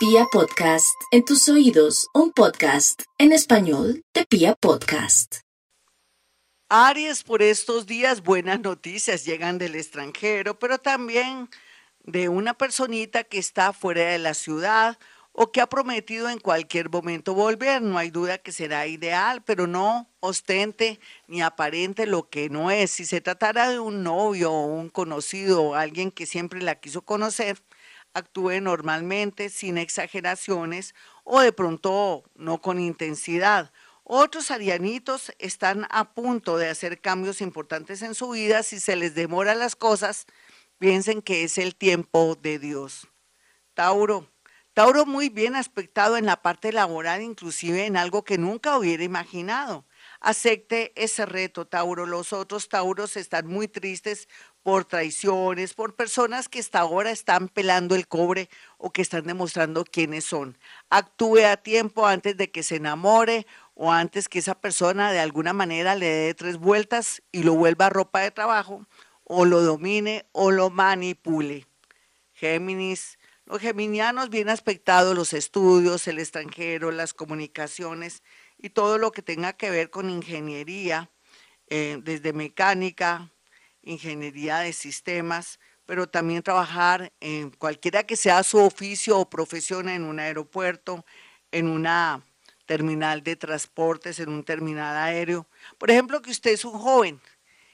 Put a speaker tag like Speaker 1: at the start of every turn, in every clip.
Speaker 1: Pia Podcast, en tus oídos, un podcast en español de Pia Podcast.
Speaker 2: Aries, por estos días buenas noticias llegan del extranjero, pero también de una personita que está fuera de la ciudad o que ha prometido en cualquier momento volver. No hay duda que será ideal, pero no ostente ni aparente lo que no es. Si se tratara de un novio o un conocido o alguien que siempre la quiso conocer, actúe normalmente, sin exageraciones o de pronto no con intensidad. Otros arianitos están a punto de hacer cambios importantes en su vida. Si se les demora las cosas, piensen que es el tiempo de Dios. Tauro. Tauro muy bien aspectado en la parte laboral, inclusive en algo que nunca hubiera imaginado. Acepte ese reto, Tauro. Los otros Tauros están muy tristes por traiciones, por personas que hasta ahora están pelando el cobre o que están demostrando quiénes son. Actúe a tiempo antes de que se enamore o antes que esa persona de alguna manera le dé tres vueltas y lo vuelva a ropa de trabajo o lo domine o lo manipule. Géminis, los geminianos bien aspectados, los estudios, el extranjero, las comunicaciones y todo lo que tenga que ver con ingeniería, eh, desde mecánica, ingeniería de sistemas, pero también trabajar en cualquiera que sea su oficio o profesión en un aeropuerto, en una terminal de transportes, en un terminal aéreo. Por ejemplo, que usted es un joven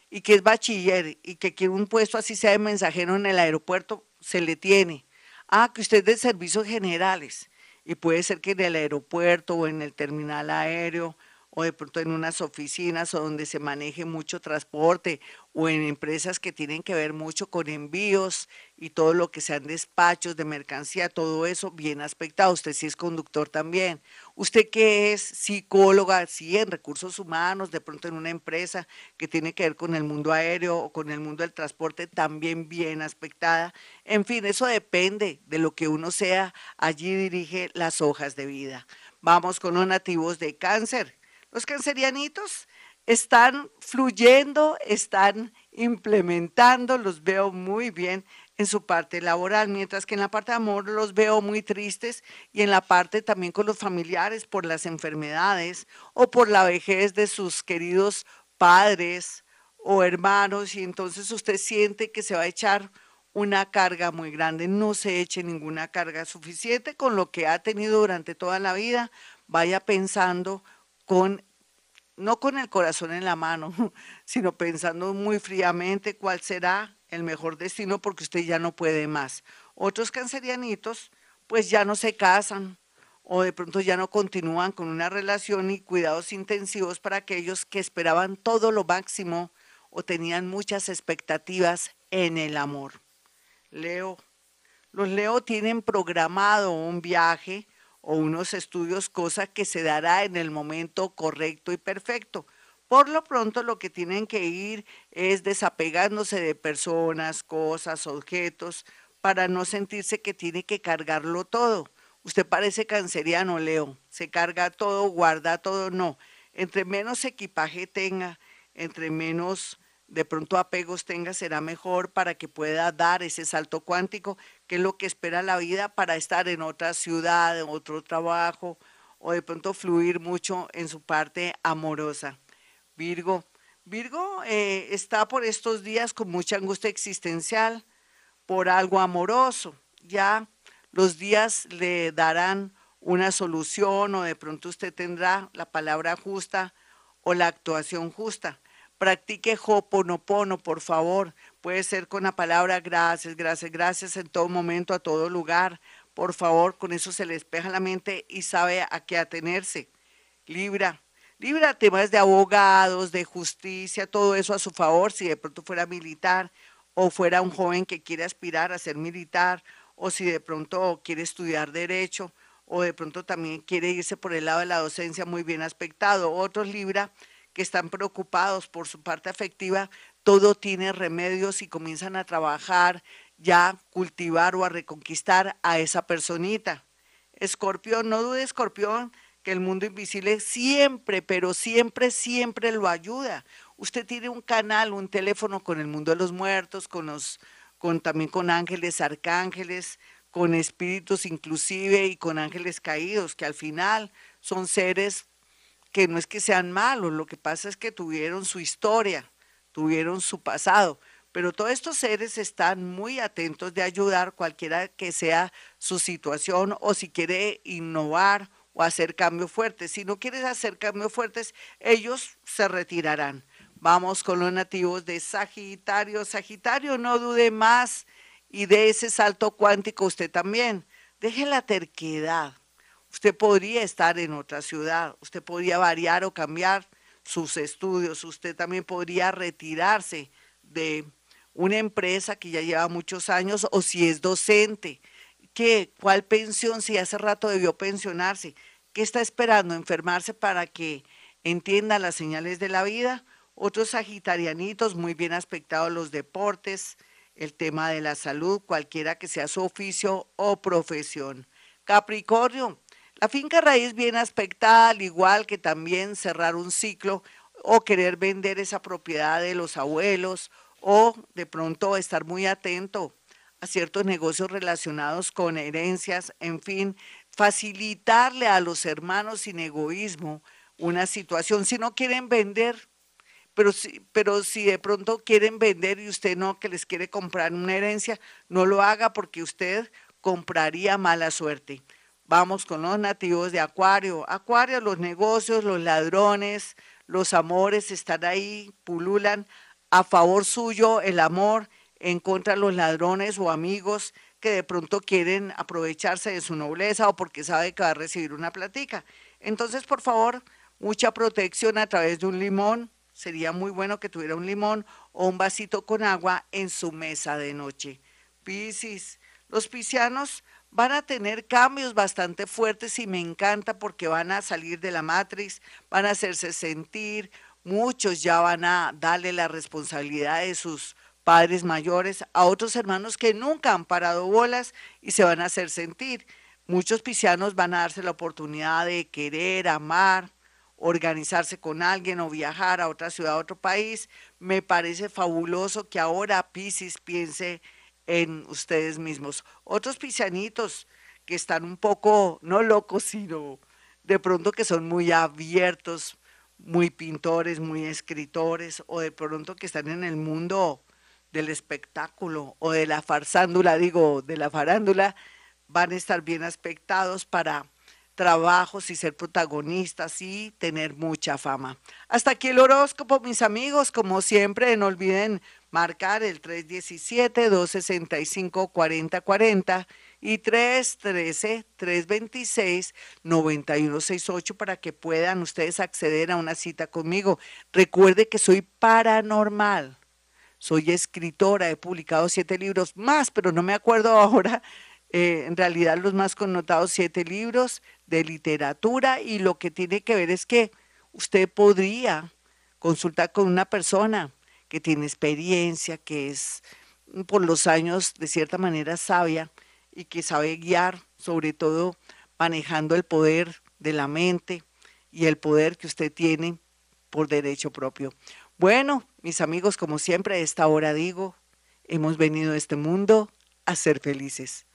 Speaker 2: y que es bachiller y que quiere un puesto así sea de mensajero en el aeropuerto, se le tiene. Ah, que usted es de servicios generales y puede ser que en el aeropuerto o en el terminal aéreo o de pronto en unas oficinas o donde se maneje mucho transporte o en empresas que tienen que ver mucho con envíos y todo lo que sean despachos de mercancía, todo eso bien aspectado. Usted sí es conductor también. Usted que es psicóloga, sí, en recursos humanos, de pronto en una empresa que tiene que ver con el mundo aéreo o con el mundo del transporte, también bien aspectada. En fin, eso depende de lo que uno sea. Allí dirige las hojas de vida. Vamos con los nativos de cáncer. Los cancerianitos están fluyendo, están implementando, los veo muy bien en su parte laboral, mientras que en la parte de amor los veo muy tristes y en la parte también con los familiares por las enfermedades o por la vejez de sus queridos padres o hermanos y entonces usted siente que se va a echar una carga muy grande. No se eche ninguna carga suficiente con lo que ha tenido durante toda la vida. Vaya pensando con no con el corazón en la mano, sino pensando muy fríamente cuál será el mejor destino porque usted ya no puede más. Otros cancerianitos pues ya no se casan o de pronto ya no continúan con una relación y cuidados intensivos para aquellos que esperaban todo lo máximo o tenían muchas expectativas en el amor. Leo, los Leo tienen programado un viaje o unos estudios, cosa que se dará en el momento correcto y perfecto. Por lo pronto lo que tienen que ir es desapegándose de personas, cosas, objetos, para no sentirse que tiene que cargarlo todo. Usted parece canceriano, Leo. Se carga todo, guarda todo, no. Entre menos equipaje tenga, entre menos de pronto apegos tenga, será mejor para que pueda dar ese salto cuántico, que es lo que espera la vida para estar en otra ciudad, en otro trabajo, o de pronto fluir mucho en su parte amorosa. Virgo, Virgo eh, está por estos días con mucha angustia existencial por algo amoroso. Ya los días le darán una solución o de pronto usted tendrá la palabra justa o la actuación justa Practique Hoponopono, por favor. Puede ser con la palabra gracias, gracias, gracias en todo momento, a todo lugar. Por favor, con eso se le despeja la mente y sabe a qué atenerse. Libra. Libra temas de abogados, de justicia, todo eso a su favor, si de pronto fuera militar o fuera un joven que quiere aspirar a ser militar o si de pronto quiere estudiar derecho o de pronto también quiere irse por el lado de la docencia muy bien aspectado. Otros Libra que están preocupados por su parte afectiva, todo tiene remedios y comienzan a trabajar, ya cultivar o a reconquistar a esa personita. Escorpión, no dude, Escorpión, que el mundo invisible siempre, pero siempre, siempre lo ayuda. Usted tiene un canal, un teléfono con el mundo de los muertos, con los, con también con ángeles, arcángeles, con espíritus inclusive y con ángeles caídos, que al final son seres que no es que sean malos, lo que pasa es que tuvieron su historia, tuvieron su pasado, pero todos estos seres están muy atentos de ayudar cualquiera que sea su situación o si quiere innovar o hacer cambios fuertes. Si no quieres hacer cambios fuertes, ellos se retirarán. Vamos con los nativos de Sagitario. Sagitario, no dude más y de ese salto cuántico usted también. Deje la terquedad. Usted podría estar en otra ciudad, usted podría variar o cambiar sus estudios, usted también podría retirarse de una empresa que ya lleva muchos años o si es docente. ¿Qué? ¿Cuál pensión? Si hace rato debió pensionarse. ¿Qué está esperando? ¿Enfermarse para que entienda las señales de la vida? Otros sagitarianitos muy bien aspectados los deportes, el tema de la salud, cualquiera que sea su oficio o profesión. Capricornio, la finca raíz bien aspectada, al igual que también cerrar un ciclo o querer vender esa propiedad de los abuelos o de pronto estar muy atento a ciertos negocios relacionados con herencias, en fin, facilitarle a los hermanos sin egoísmo una situación. Si no quieren vender, pero si, pero si de pronto quieren vender y usted no, que les quiere comprar una herencia, no lo haga porque usted compraría mala suerte. Vamos con los nativos de Acuario. Acuario, los negocios, los ladrones, los amores están ahí, pululan a favor suyo el amor, en contra de los ladrones o amigos que de pronto quieren aprovecharse de su nobleza o porque sabe que va a recibir una platica. Entonces, por favor, mucha protección a través de un limón, sería muy bueno que tuviera un limón o un vasito con agua en su mesa de noche. Piscis, los piscianos van a tener cambios bastante fuertes y me encanta porque van a salir de la matriz, van a hacerse sentir, muchos ya van a darle la responsabilidad de sus padres mayores a otros hermanos que nunca han parado bolas y se van a hacer sentir. Muchos piscianos van a darse la oportunidad de querer, amar, organizarse con alguien o viajar a otra ciudad, a otro país. Me parece fabuloso que ahora Piscis piense en ustedes mismos. Otros piscianitos que están un poco, no locos, sino de pronto que son muy abiertos, muy pintores, muy escritores, o de pronto que están en el mundo del espectáculo o de la farsándula, digo, de la farándula, van a estar bien aspectados para trabajos y ser protagonistas y tener mucha fama. Hasta aquí el horóscopo, mis amigos. Como siempre, no olviden marcar el 317-265-4040 y 313-326-9168 para que puedan ustedes acceder a una cita conmigo. Recuerde que soy paranormal. Soy escritora, he publicado siete libros más, pero no me acuerdo ahora eh, en realidad los más connotados siete libros de literatura y lo que tiene que ver es que usted podría consultar con una persona que tiene experiencia, que es por los años de cierta manera sabia y que sabe guiar, sobre todo manejando el poder de la mente y el poder que usted tiene por derecho propio. Bueno, mis amigos, como siempre a esta hora digo, hemos venido a este mundo a ser felices.